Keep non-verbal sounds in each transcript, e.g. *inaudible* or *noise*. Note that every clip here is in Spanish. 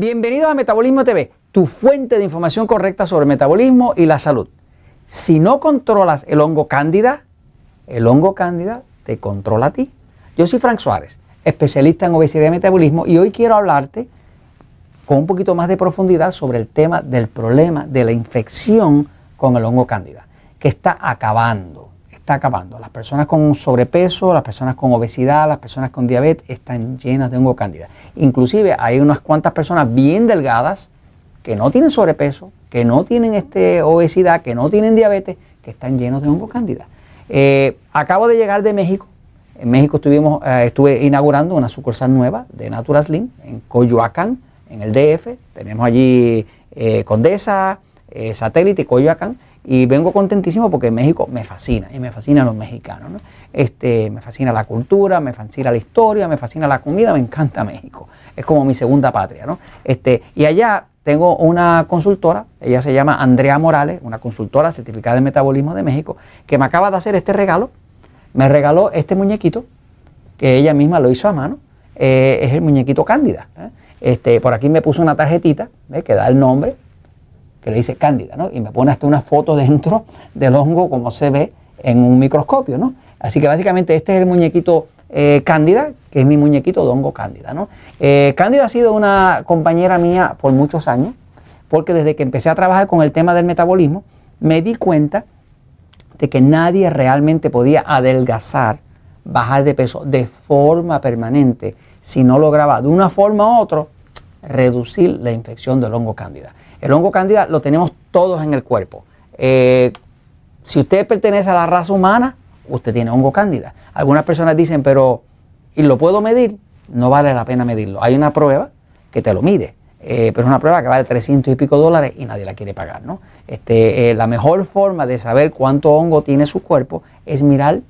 Bienvenidos a Metabolismo TV, tu fuente de información correcta sobre metabolismo y la salud. Si no controlas el hongo cándida, el hongo cándida te controla a ti. Yo soy Frank Suárez, especialista en obesidad y metabolismo, y hoy quiero hablarte con un poquito más de profundidad sobre el tema del problema de la infección con el hongo cándida, que está acabando, está acabando. Las personas con sobrepeso, las personas con obesidad, las personas con diabetes están llenas de hongo cándida. Inclusive hay unas cuantas personas bien delgadas que no tienen sobrepeso, que no tienen este, obesidad, que no tienen diabetes, que están llenos de hongo cándida. Eh, acabo de llegar de México. En México estuvimos, eh, estuve inaugurando una sucursal nueva de Natural Slim en Coyoacán, en el DF. Tenemos allí eh, Condesa, Satélite y Coyoacán. Y vengo contentísimo porque México me fascina y me fascina a los mexicanos. Este, me fascina la cultura, me fascina la historia, me fascina la comida, me encanta México. Es como mi segunda patria. ¿no? Este, y allá tengo una consultora, ella se llama Andrea Morales, una consultora certificada de metabolismo de México, que me acaba de hacer este regalo. Me regaló este muñequito, que ella misma lo hizo a mano. Eh, es el muñequito Cándida. ¿eh? Este, por aquí me puso una tarjetita que da el nombre, que le dice cándida, ¿no? Y me pone hasta una foto dentro *laughs* del hongo como se ve en un microscopio, ¿no? Así que básicamente este es el muñequito eh, cándida, que es mi muñequito de hongo cándida, ¿no? Eh, cándida ha sido una compañera mía por muchos años, porque desde que empecé a trabajar con el tema del metabolismo, me di cuenta de que nadie realmente podía adelgazar, bajar de peso de forma permanente si no lograba de una forma u otra reducir la infección del hongo cándida. El hongo cándida lo tenemos todos en el cuerpo. Eh, si usted pertenece a la raza humana, usted tiene hongo cándida. Algunas personas dicen, pero ¿y lo puedo medir? No vale la pena medirlo. Hay una prueba que te lo mide, eh, pero es una prueba que vale 300 y pico dólares y nadie la quiere pagar. ¿no? Este, eh, la mejor forma de saber cuánto hongo tiene su cuerpo es mirar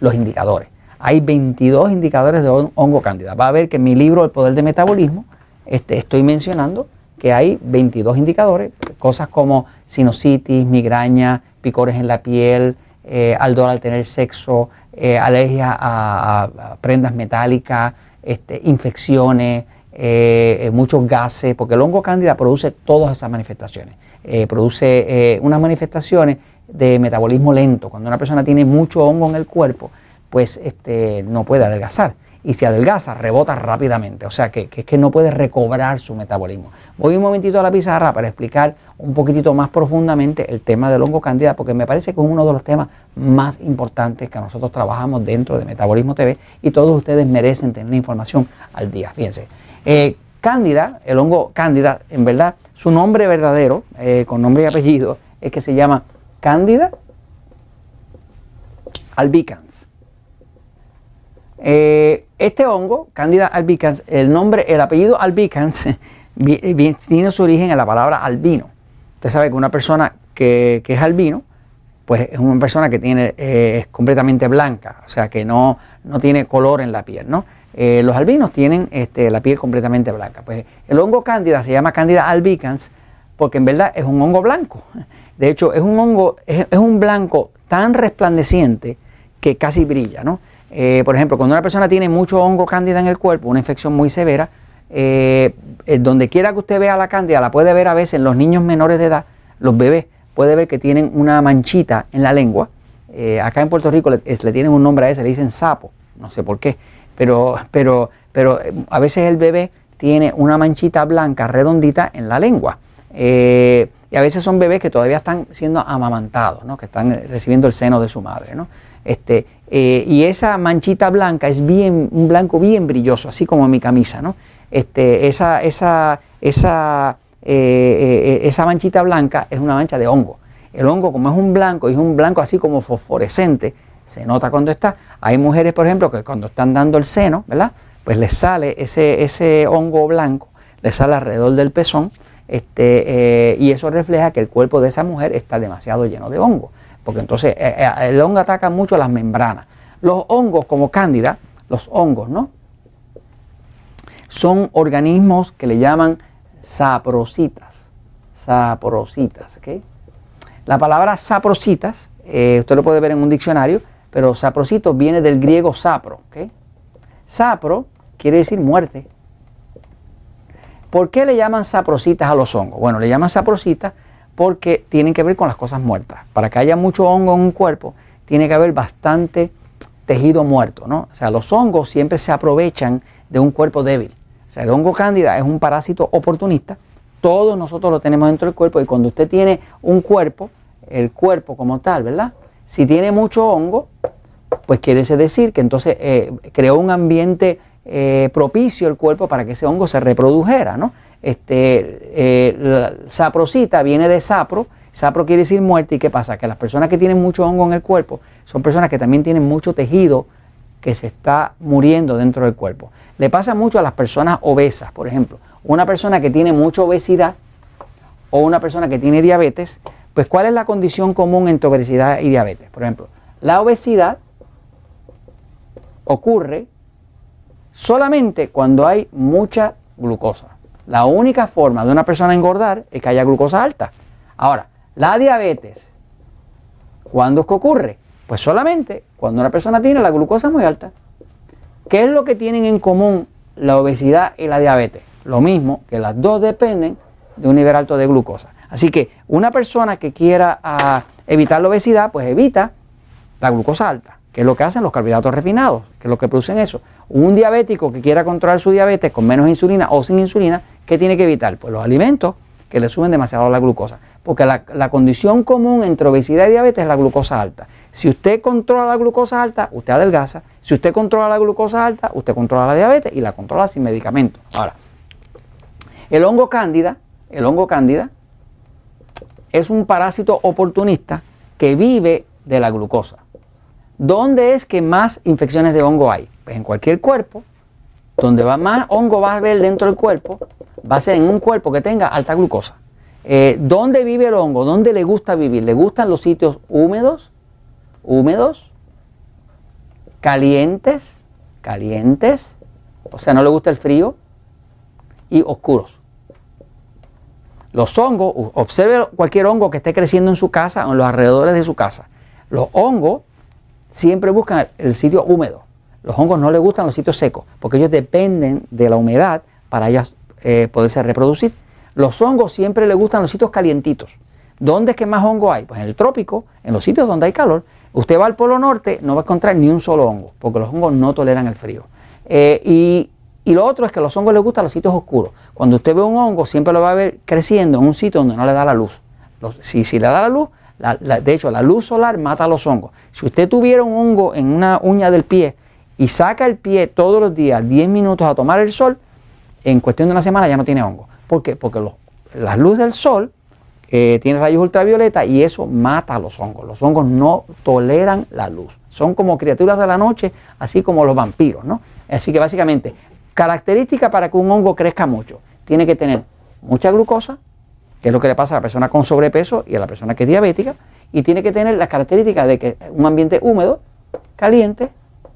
los indicadores. Hay 22 indicadores de hongo cándida. Va a ver que en mi libro El Poder de Metabolismo este, estoy mencionando que hay 22 indicadores, cosas como sinusitis, migraña, picores en la piel, eh, aldor al tener sexo, eh, alergia a, prendas metálicas, este, infecciones, eh, muchos gases, porque el hongo cándida produce todas esas manifestaciones. produce unas manifestaciones de metabolismo lento. Cuando una persona tiene mucho hongo en el cuerpo, pues este, no puede adelgazar y si adelgaza, rebota rápidamente. O sea que, que, no puede recobrar su metabolismo. Voy un momentito a la pizarra para explicar un poquitito más profundamente el tema del hongo candida, porque me parece que es uno de los temas más importantes que nosotros trabajamos dentro de Metabolismo TV y todos ustedes merecen tener información al día. Fíjense. Eh, cándida, el hongo cándida, en verdad, su nombre verdadero, eh, con nombre y apellido, es que se llama Cándida albicans. Eh, este hongo, Candida albicans, el nombre, el apellido albicans *laughs* tiene su origen en la palabra albino. Usted sabe que una persona que, es albino, pues es una persona que tiene, eh, es completamente blanca, o sea que no, no tiene color en la piel, ¿no? Eh, los albinos tienen este, la piel completamente blanca. Pues el hongo cándida se llama Candida albicans porque en verdad es un hongo blanco. *laughs* De hecho, es un hongo, es un blanco tan resplandeciente que casi brilla, ¿no? Eh, por ejemplo, cuando una persona tiene mucho hongo cándida en el cuerpo, una infección muy severa, eh, eh, donde quiera que usted vea la cándida, la puede ver a veces en los niños menores de edad, los bebés, puede ver que tienen una manchita en la lengua. acá en Puerto Rico le, tienen un nombre a ese, le dicen sapo, no sé por qué, pero, pero, pero a veces el bebé tiene una manchita blanca redondita en la lengua. Y a veces son bebés que todavía están siendo amamantados, ¿no? que están recibiendo el seno de su madre. ¿no? Este, eh, y esa manchita blanca es bien, un blanco bien brilloso, así como mi camisa, ¿no? Este, esa, esa, esa, eh, eh, esa manchita blanca es una mancha de hongo. El hongo, como es un blanco, y es un blanco así como fosforescente, se nota cuando está. Hay mujeres, por ejemplo, que cuando están dando el seno, ¿verdad? Pues les sale ese, ese hongo blanco, les sale alrededor del pezón, este, y eso refleja que el cuerpo de esa mujer está demasiado lleno de hongo porque entonces eh, eh, el hongo ataca mucho las membranas. Los hongos como cándida, los hongos, ¿no? Son organismos que le llaman saprocitas. Saprocitas, ¿ok? La palabra saprocitas, eh, usted lo puede ver en un diccionario, pero saprocito viene del griego sapro, ¿ok? Sapro quiere decir muerte. ¿Por qué le llaman saprositas a los hongos? Bueno, le llaman saprositas porque tienen que ver con las cosas muertas. Para que haya mucho hongo en un cuerpo, tiene que haber bastante tejido muerto, ¿no? O sea, los hongos siempre se aprovechan de un cuerpo débil. O sea, el hongo cándida es un parásito oportunista. Todos nosotros lo tenemos dentro del cuerpo y cuando usted tiene un cuerpo, el cuerpo como tal, ¿verdad? Si tiene mucho hongo, pues quiere decir que entonces eh, creó un ambiente eh, propicio el cuerpo para que ese hongo se reprodujera, ¿no? Este, eh, la saprosita viene de sapro, sapro quiere decir muerte, ¿y qué pasa? Que las personas que tienen mucho hongo en el cuerpo son personas que también tienen mucho tejido que se está muriendo dentro del cuerpo. Le pasa mucho a las personas obesas, por ejemplo, una persona que tiene mucha obesidad o una persona que tiene diabetes, pues ¿cuál es la condición común entre obesidad y diabetes? Por ejemplo, la obesidad ocurre solamente cuando hay mucha glucosa. La única forma de una persona engordar es que haya glucosa alta. Ahora, la diabetes, ¿cuándo es que ocurre? Pues solamente cuando una persona tiene la glucosa muy alta. ¿Qué es lo que tienen en común la obesidad y la diabetes? Lo mismo, que las dos dependen de un nivel alto de glucosa. Así que una persona que quiera ah, evitar la obesidad, pues evita la glucosa alta, que es lo que hacen los carbohidratos refinados, que es lo que producen eso. Un diabético que quiera controlar su diabetes con menos insulina o sin insulina, ¿qué tiene que evitar? Pues los alimentos que le suben demasiado la glucosa. Porque la, la, condición común entre obesidad y diabetes es la glucosa alta. Si usted controla la glucosa alta, usted adelgaza. Si usted controla la glucosa alta, usted controla la diabetes y la controla sin medicamentos. Ahora, el hongo cándida, el hongo cándida es un parásito oportunista que vive de la glucosa. ¿Dónde es que más infecciones de hongo hay? Pues en cualquier cuerpo, donde va más hongo va a haber dentro del cuerpo, va a ser en un cuerpo que tenga alta glucosa. Eh, ¿Dónde vive el hongo? ¿Dónde le gusta vivir? ¿Le gustan los sitios húmedos? ¿Húmedos? ¿Calientes? ¿Calientes? O sea, no le gusta el frío. Y oscuros. Los hongos, observe cualquier hongo que esté creciendo en su casa o en los alrededores de su casa. Los hongos siempre buscan el sitio húmedo. Los hongos no les gustan los sitios secos, porque ellos dependen de la humedad para ellas eh, poderse reproducir. Los hongos siempre les gustan los sitios calientitos. ¿Dónde es que más hongo hay? Pues en el trópico, en los sitios donde hay calor. Usted va al Polo Norte, no va a encontrar ni un solo hongo, porque los hongos no toleran el frío. Eh, y, lo otro es que a los hongos les gustan los sitios oscuros. Cuando usted ve un hongo, siempre lo va a ver creciendo en un sitio donde no le da la luz. si, si le da la luz, de hecho, la luz solar mata a los hongos. Si usted tuviera un hongo en una uña del pie y saca el pie todos los días 10 minutos a tomar el sol, en cuestión de una semana ya no tiene hongo. ¿Por qué? Porque la luz del sol eh, tiene rayos ultravioleta y eso mata a los hongos. Los hongos no toleran la luz. Son como criaturas de la noche, así como los vampiros, ¿no? Así que básicamente, característica para que un hongo crezca mucho, tiene que tener mucha glucosa, que es lo que le pasa a la persona con sobrepeso y a la persona que es diabética, y tiene que tener las características de que un ambiente húmedo, caliente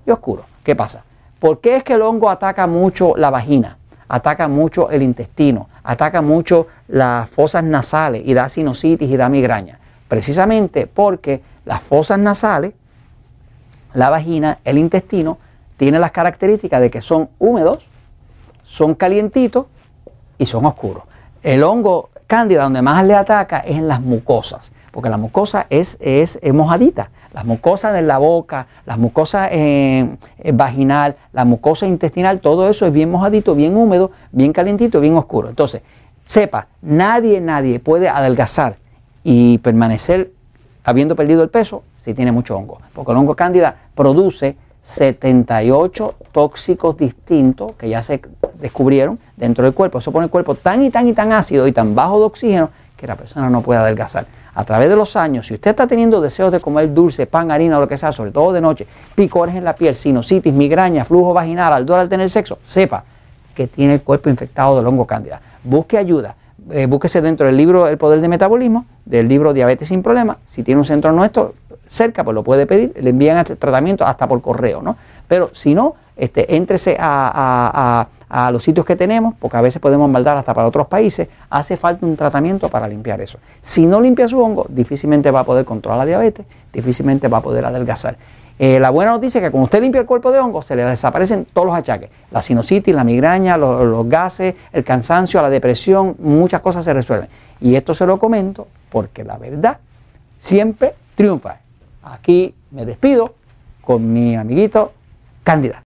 y oscuro. ¿Qué pasa? ¿Por qué es que el hongo ataca mucho la vagina? ataca mucho el intestino, ataca mucho las fosas nasales y da sinusitis y da migraña. Precisamente porque las fosas nasales, la vagina, el intestino, tienen las características de que son húmedos, son calientitos y son oscuros. El hongo cándida donde más le ataca es en las mucosas, porque la mucosa es, es, mojadita. Las mucosas de la boca, las mucosas vaginal, la mucosa intestinal, todo eso es bien mojadito, bien húmedo, bien calientito, bien oscuro. Entonces, sepa, nadie, nadie puede adelgazar y permanecer habiendo perdido el peso si tiene mucho hongo. Porque el hongo cándida produce 78 tóxicos distintos que ya se descubrieron dentro del cuerpo. Eso pone el cuerpo tan y tan y tan ácido y tan bajo de oxígeno que la persona no puede adelgazar a través de los años, si usted está teniendo deseos de comer dulce, pan, harina o lo que sea, sobre todo de noche, picores en la piel, sinusitis, migraña, flujo vaginal, ardor al tener sexo, sepa que tiene el cuerpo infectado de hongo cándida. Busque ayuda. Eh, búsquese dentro del libro El Poder de Metabolismo, del libro Diabetes sin Problemas. Si tiene un centro nuestro cerca, pues lo puede pedir. Le envían el tratamiento hasta por correo, ¿no? Pero si no, este, éntrese a a los sitios que tenemos, porque a veces podemos mandar hasta para otros países, hace falta un tratamiento para limpiar eso. Si no limpia su hongo, difícilmente va a poder controlar la diabetes, difícilmente va a poder adelgazar. Eh, la buena noticia es que cuando usted limpia el cuerpo de hongo, se le desaparecen todos los achaques. La sinusitis, la migraña, los, los gases, el cansancio, la depresión, muchas cosas se resuelven. Y esto se lo comento porque la verdad siempre triunfa. Aquí me despido con mi amiguito Cándida.